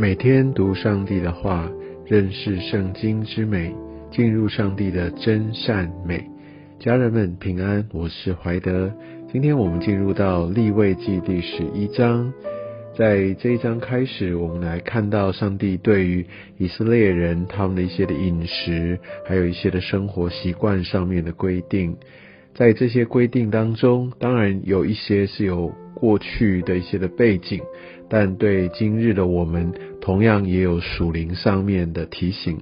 每天读上帝的话，认识圣经之美，进入上帝的真善美。家人们平安，我是怀德。今天我们进入到立位记第十一章，在这一章开始，我们来看到上帝对于以色列人他们的一些的饮食，还有一些的生活习惯上面的规定。在这些规定当中，当然有一些是有过去的一些的背景，但对今日的我们，同样也有属灵上面的提醒。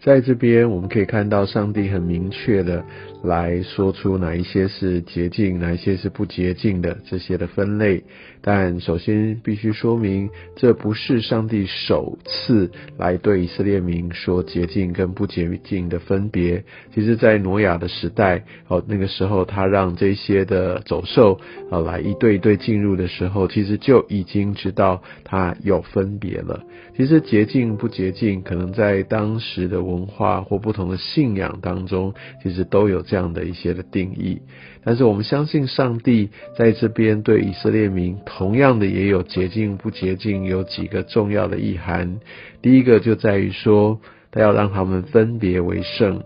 在这边，我们可以看到上帝很明确的来说出哪一些是洁净，哪一些是不洁净的这些的分类。但首先必须说明，这不是上帝首次来对以色列民说洁净跟不洁净的分别。其实，在挪亚的时代，哦，那个时候他让这些的走兽啊来一对一对进入的时候，其实就已经知道他有分别了。其实洁净不洁净，可能在当时的。文化或不同的信仰当中，其实都有这样的一些的定义。但是我们相信上帝在这边对以色列民，同样的也有洁净不洁净，有几个重要的意涵。第一个就在于说，他要让他们分别为圣。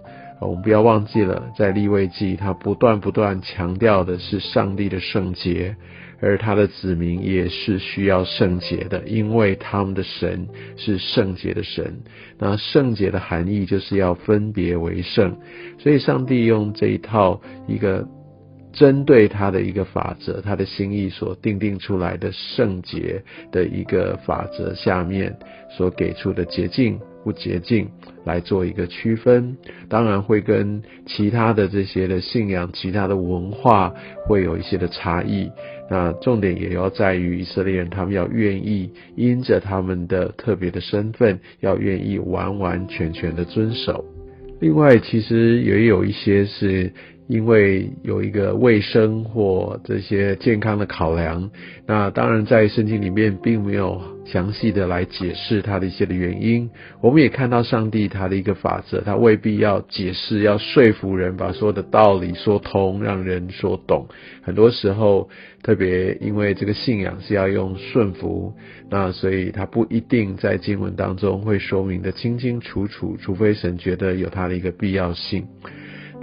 我们不要忘记了，在立位记，他不断不断强调的是上帝的圣洁。而他的子民也是需要圣洁的，因为他们的神是圣洁的神。那圣洁的含义就是要分别为圣，所以上帝用这一套一个针对他的一个法则，他的心意所定定出来的圣洁的一个法则下面所给出的捷径。不洁净来做一个区分，当然会跟其他的这些的信仰、其他的文化会有一些的差异。那重点也要在于以色列人，他们要愿意因着他们的特别的身份，要愿意完完全全的遵守。另外，其实也有一些是。因为有一个卫生或这些健康的考量，那当然在圣经里面并没有详细的来解释它的一些的原因。我们也看到上帝他的一个法则，他未必要解释、要说服人，把所有的道理说通，让人说懂。很多时候，特别因为这个信仰是要用顺服，那所以他不一定在经文当中会说明的清清楚楚，除非神觉得有他的一个必要性。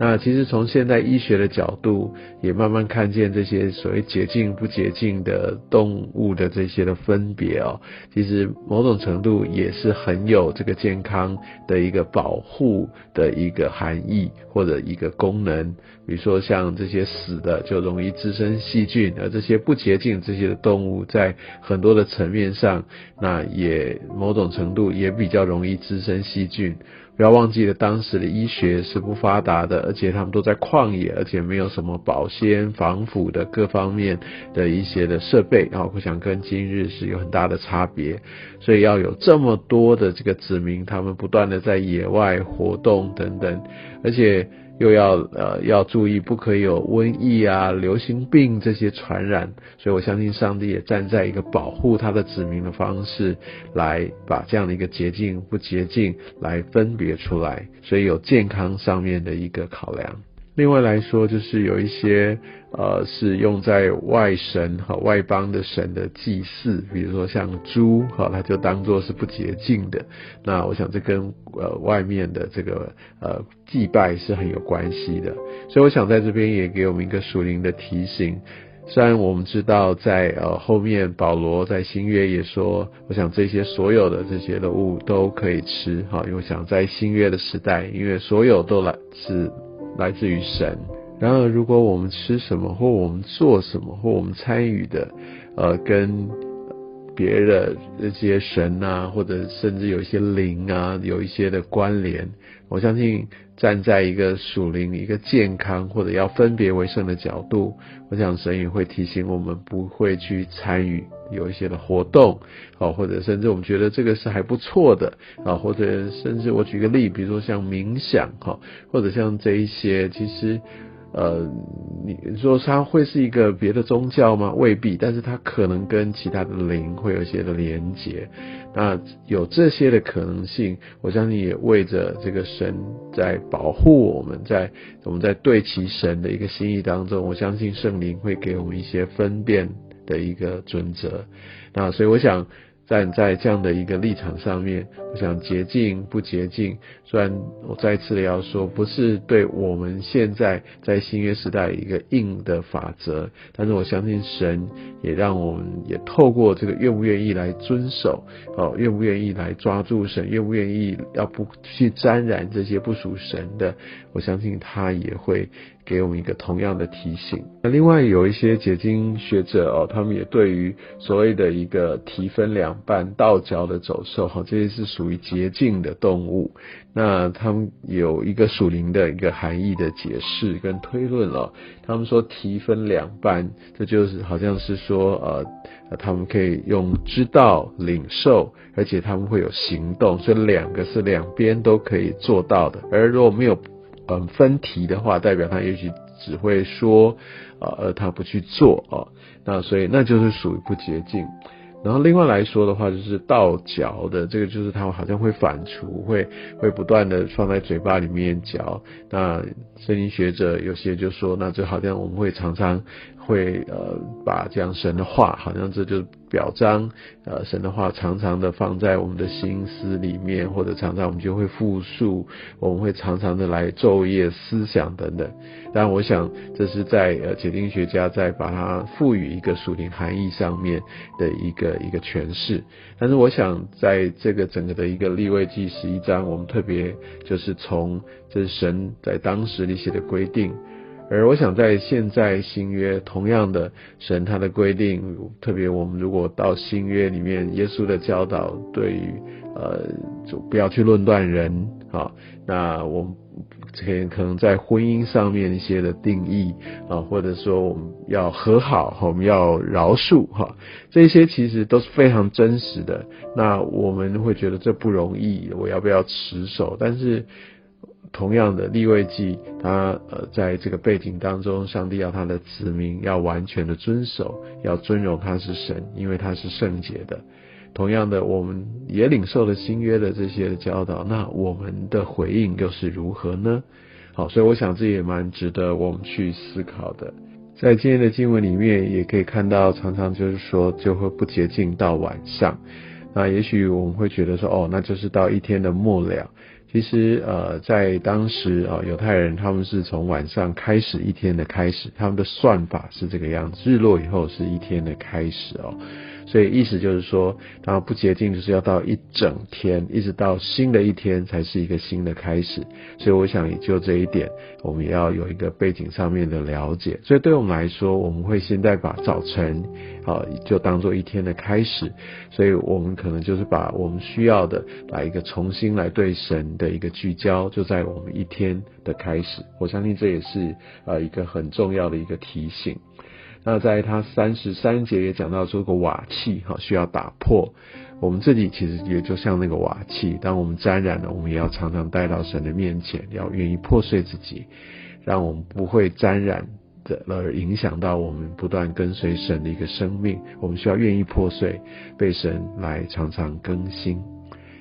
那其实从现代医学的角度，也慢慢看见这些所谓洁净不洁净的动物的这些的分别哦，其实某种程度也是很有这个健康的一个保护的一个含义或者一个功能。比如说像这些死的就容易滋生细菌，而这些不洁净这些的动物在很多的层面上，那也某种程度也比较容易滋生细菌。不要忘记了，当时的医学是不发达的，而且他们都在旷野，而且没有什么保鲜、防腐的各方面的一些的设备，然后我想跟今日是有很大的差别，所以要有这么多的这个子民，他们不断的在野外活动等等，而且。又要呃要注意，不可以有瘟疫啊、流行病这些传染，所以我相信上帝也站在一个保护他的子民的方式，来把这样的一个捷径不捷径来分别出来，所以有健康上面的一个考量。另外来说，就是有一些呃是用在外神和外邦的神的祭祀，比如说像猪哈，它就当做是不洁净的。那我想这跟呃外面的这个呃祭拜是很有关系的。所以我想在这边也给我们一个属灵的提醒。虽然我们知道在呃后面保罗在新约也说，我想这些所有的这些的物都可以吃哈，因为我想在新约的时代，因为所有都来自。来自于神。然而，如果我们吃什么，或我们做什么，或我们参与的，呃，跟别的这些神啊，或者甚至有一些灵啊，有一些的关联，我相信站在一个属灵、一个健康或者要分别为圣的角度，我想神也会提醒我们，不会去参与。有一些的活动，好，或者甚至我们觉得这个是还不错的啊，或者甚至我举个例，比如说像冥想哈，或者像这一些，其实呃，你说它会是一个别的宗教吗？未必，但是它可能跟其他的灵会有一些的连结。那有这些的可能性，我相信也为着这个神在保护我们，在我们在对齐神的一个心意当中，我相信圣灵会给我们一些分辨。的一个准则，那所以我想，站在这样的一个立场上面，我想洁净不洁净，虽然我再次的要说，不是对我们现在在新约时代一个硬的法则，但是我相信神也让我们也透过这个愿不愿意来遵守，哦，愿不愿意来抓住神，愿不愿意要不去沾染这些不属神的，我相信他也会。给我们一个同样的提醒。那另外有一些解经学者哦，他们也对于所谓的一个提分两半、倒角的走兽哈，这些是属于洁净的动物。那他们有一个属灵的一个含义的解释跟推论了。他们说提分两半，这就是好像是说呃，他们可以用知道、领受，而且他们会有行动，所以两个是两边都可以做到的。而如果没有嗯，分题的话，代表他也许只会说，呃，而他不去做哦，那所以那就是属于不洁净。然后另外来说的话，就是倒嚼的，这个就是他好像会反刍，会会不断的放在嘴巴里面嚼。那声音学者有些就说，那就好像我们会常常会呃把这样神的话，好像这就表彰呃神的话，常常的放在我们的心思里面，或者常常我们就会复述，我们会常常的来昼夜思想等等。但我想这是在呃解经学家在把它赋予一个属灵含义上面的一个。一个诠释，但是我想在这个整个的一个立位记十一章，我们特别就是从这是神在当时那些的规定，而我想在现在新约同样的神他的规定，特别我们如果到新约里面，耶稣的教导对于呃就不要去论断人啊，那我们。可可能在婚姻上面一些的定义啊，或者说我们要和好，我们要饶恕哈，这些其实都是非常真实的。那我们会觉得这不容易，我要不要持守？但是同样的立位记，他呃在这个背景当中，上帝要他的子民要完全的遵守，要尊荣他是神，因为他是圣洁的。同样的，我们也领受了新约的这些教导，那我们的回应又是如何呢？好，所以我想这也蛮值得我们去思考的。在今天的经文里面，也可以看到，常常就是说就会不洁净到晚上。那也许我们会觉得说，哦，那就是到一天的末了。其实，呃，在当时啊，犹太人他们是从晚上开始一天的开始，他们的算法是这个样子，日落以后是一天的开始哦。所以意思就是说，当然不洁净就是要到一整天，一直到新的一天才是一个新的开始。所以我想也就这一点，我们也要有一个背景上面的了解。所以对我们来说，我们会现在把早晨，啊，就当做一天的开始。所以我们可能就是把我们需要的，把一个重新来对神的一个聚焦，就在我们一天的开始。我相信这也是呃一个很重要的一个提醒。那在他三十三节也讲到这个瓦器哈需要打破，我们自己其实也就像那个瓦器，当我们沾染了，我们也要常常带到神的面前，要愿意破碎自己，让我们不会沾染的而影响到我们不断跟随神的一个生命。我们需要愿意破碎，被神来常常更新。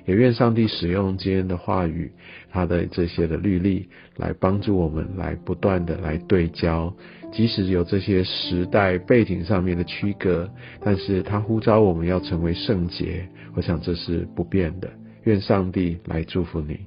也愿上帝使用今天的话语，他的这些的律例，来帮助我们，来不断的来对焦。即使有这些时代背景上面的区隔，但是他呼召我们要成为圣洁，我想这是不变的。愿上帝来祝福你。